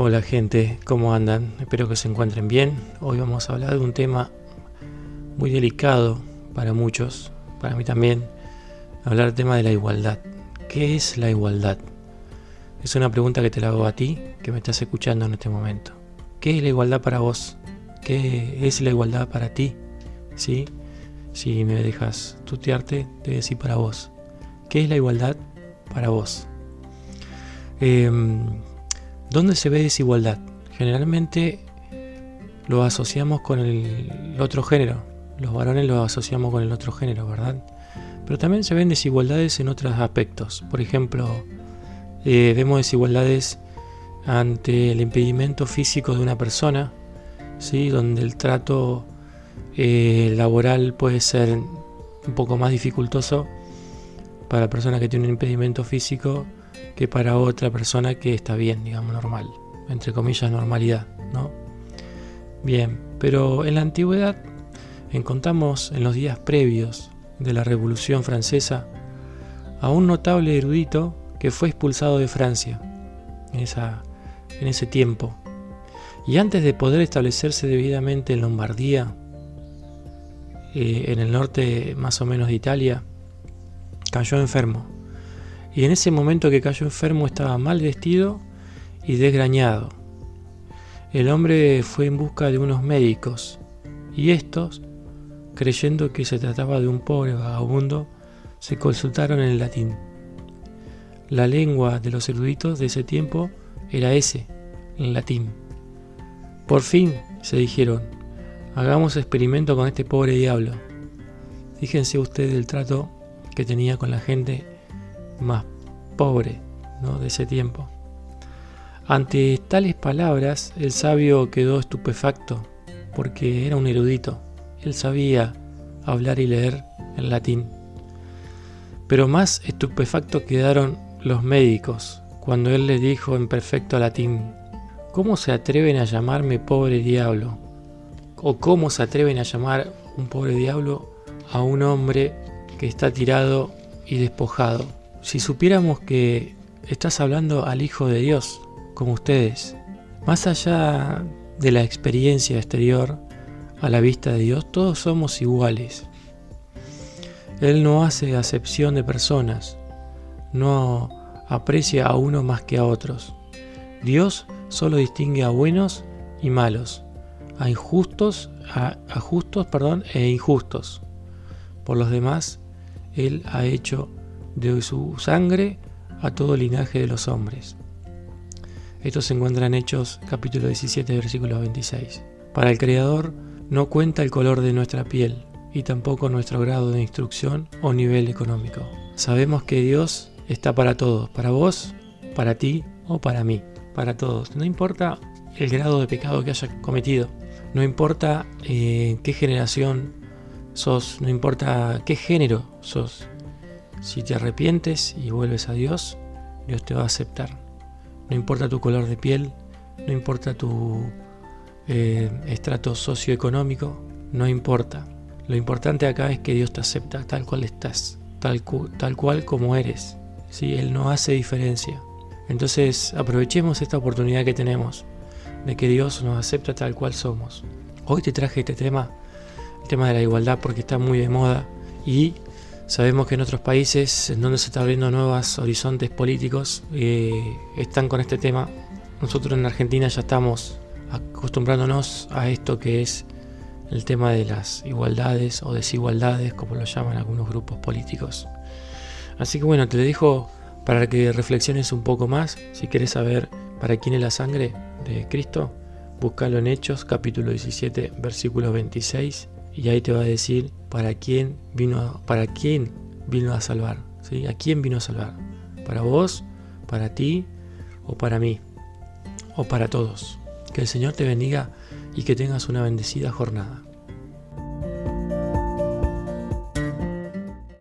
Hola gente, ¿cómo andan? Espero que se encuentren bien. Hoy vamos a hablar de un tema muy delicado para muchos, para mí también, hablar del tema de la igualdad. ¿Qué es la igualdad? Es una pregunta que te la hago a ti, que me estás escuchando en este momento. ¿Qué es la igualdad para vos? ¿Qué es la igualdad para ti? ¿Sí? Si me dejas tutearte, te voy a decir para vos. ¿Qué es la igualdad para vos? Eh, ¿Dónde se ve desigualdad? Generalmente lo asociamos con el otro género. Los varones lo asociamos con el otro género, ¿verdad? Pero también se ven desigualdades en otros aspectos. Por ejemplo, eh, vemos desigualdades ante el impedimento físico de una persona, ¿sí? donde el trato eh, laboral puede ser un poco más dificultoso para la persona que tiene un impedimento físico que para otra persona que está bien, digamos, normal, entre comillas, normalidad, ¿no? Bien, pero en la antigüedad encontramos en los días previos de la Revolución Francesa a un notable erudito que fue expulsado de Francia en, esa, en ese tiempo. Y antes de poder establecerse debidamente en Lombardía, eh, en el norte más o menos de Italia, cayó enfermo y en ese momento que cayó enfermo estaba mal vestido y desgrañado. El hombre fue en busca de unos médicos y estos, creyendo que se trataba de un pobre vagabundo, se consultaron en latín. La lengua de los eruditos de ese tiempo era ese, en latín. Por fin, se dijeron, hagamos experimento con este pobre diablo. Fíjense ustedes el trato que tenía con la gente más pobre ¿no? de ese tiempo. Ante tales palabras, el sabio quedó estupefacto, porque era un erudito. Él sabía hablar y leer en latín. Pero más estupefacto quedaron los médicos cuando él les dijo en perfecto latín, ¿cómo se atreven a llamarme pobre diablo? ¿O cómo se atreven a llamar un pobre diablo a un hombre que está tirado y despojado? Si supiéramos que estás hablando al Hijo de Dios, como ustedes, más allá de la experiencia exterior, a la vista de Dios, todos somos iguales. Él no hace acepción de personas, no aprecia a uno más que a otros. Dios solo distingue a buenos y malos, a injustos, a, justos, perdón, e injustos. Por los demás, Él ha hecho de su sangre a todo linaje de los hombres. Esto se encuentra en Hechos capítulo 17 versículo 26. Para el Creador no cuenta el color de nuestra piel y tampoco nuestro grado de instrucción o nivel económico. Sabemos que Dios está para todos, para vos, para ti o para mí, para todos. No importa el grado de pecado que hayas cometido, no importa eh, qué generación sos, no importa qué género sos, si te arrepientes y vuelves a Dios, Dios te va a aceptar. No importa tu color de piel, no importa tu eh, estrato socioeconómico, no importa. Lo importante acá es que Dios te acepta tal cual estás, tal, tal cual como eres. ¿sí? Él no hace diferencia. Entonces aprovechemos esta oportunidad que tenemos de que Dios nos acepta tal cual somos. Hoy te traje este tema, el tema de la igualdad, porque está muy de moda y Sabemos que en otros países en donde se están abriendo nuevos horizontes políticos eh, están con este tema. Nosotros en Argentina ya estamos acostumbrándonos a esto que es el tema de las igualdades o desigualdades, como lo llaman algunos grupos políticos. Así que bueno, te lo dejo para que reflexiones un poco más. Si quieres saber para quién es la sangre de Cristo, búscalo en Hechos capítulo 17, versículo 26 y ahí te va a decir para quién vino, para quién vino a salvar, ¿sí? ¿A quién vino a salvar? ¿Para vos, para ti o para mí? O para todos. Que el Señor te bendiga y que tengas una bendecida jornada.